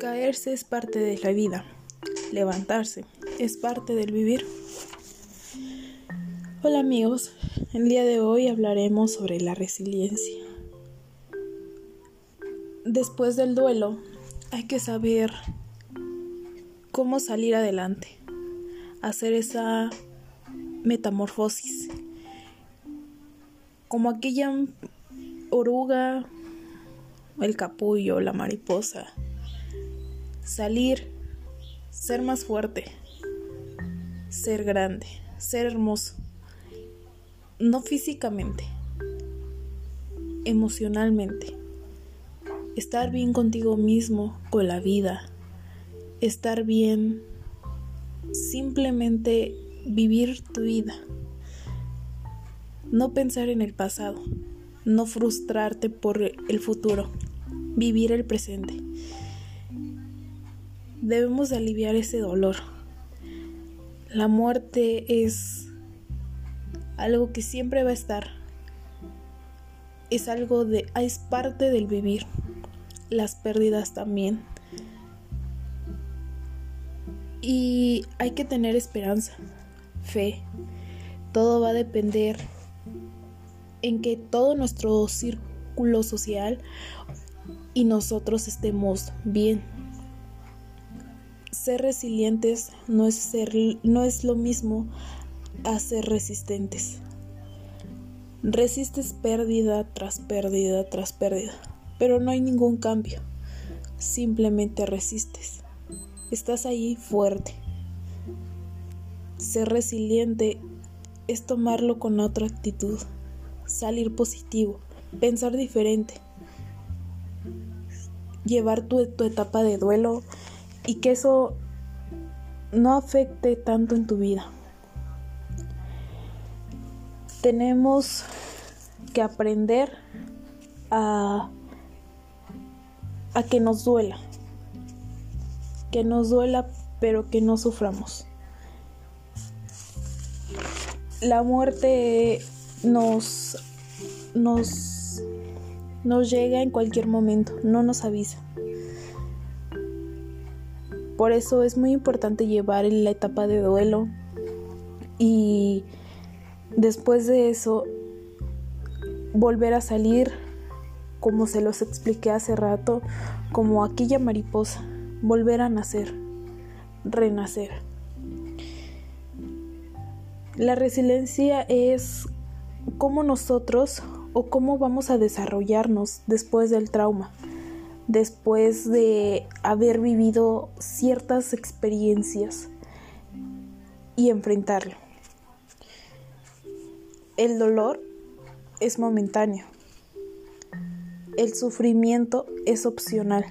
Caerse es parte de la vida. Levantarse es parte del vivir. Hola amigos, el día de hoy hablaremos sobre la resiliencia. Después del duelo hay que saber cómo salir adelante, hacer esa metamorfosis, como aquella oruga, el capullo, la mariposa, salir, ser más fuerte, ser grande, ser hermoso, no físicamente, emocionalmente, estar bien contigo mismo, con la vida, estar bien, simplemente vivir tu vida, no pensar en el pasado, no frustrarte por el futuro, vivir el presente debemos de aliviar ese dolor. La muerte es algo que siempre va a estar. Es algo de es parte del vivir. Las pérdidas también. Y hay que tener esperanza, fe. Todo va a depender en que todo nuestro círculo social y nosotros estemos bien ser resilientes no es, ser, no es lo mismo a ser resistentes. Resistes pérdida tras pérdida tras pérdida, pero no hay ningún cambio. Simplemente resistes. Estás ahí fuerte. Ser resiliente es tomarlo con otra actitud, salir positivo, pensar diferente, llevar tu, tu etapa de duelo y que eso no afecte tanto en tu vida. Tenemos que aprender a, a que nos duela, que nos duela pero que no suframos. La muerte nos, nos, nos llega en cualquier momento, no nos avisa. Por eso es muy importante llevar la etapa de duelo y después de eso volver a salir como se los expliqué hace rato, como aquella mariposa, volver a nacer, renacer. La resiliencia es cómo nosotros o cómo vamos a desarrollarnos después del trauma después de haber vivido ciertas experiencias y enfrentarlo. El dolor es momentáneo. El sufrimiento es opcional.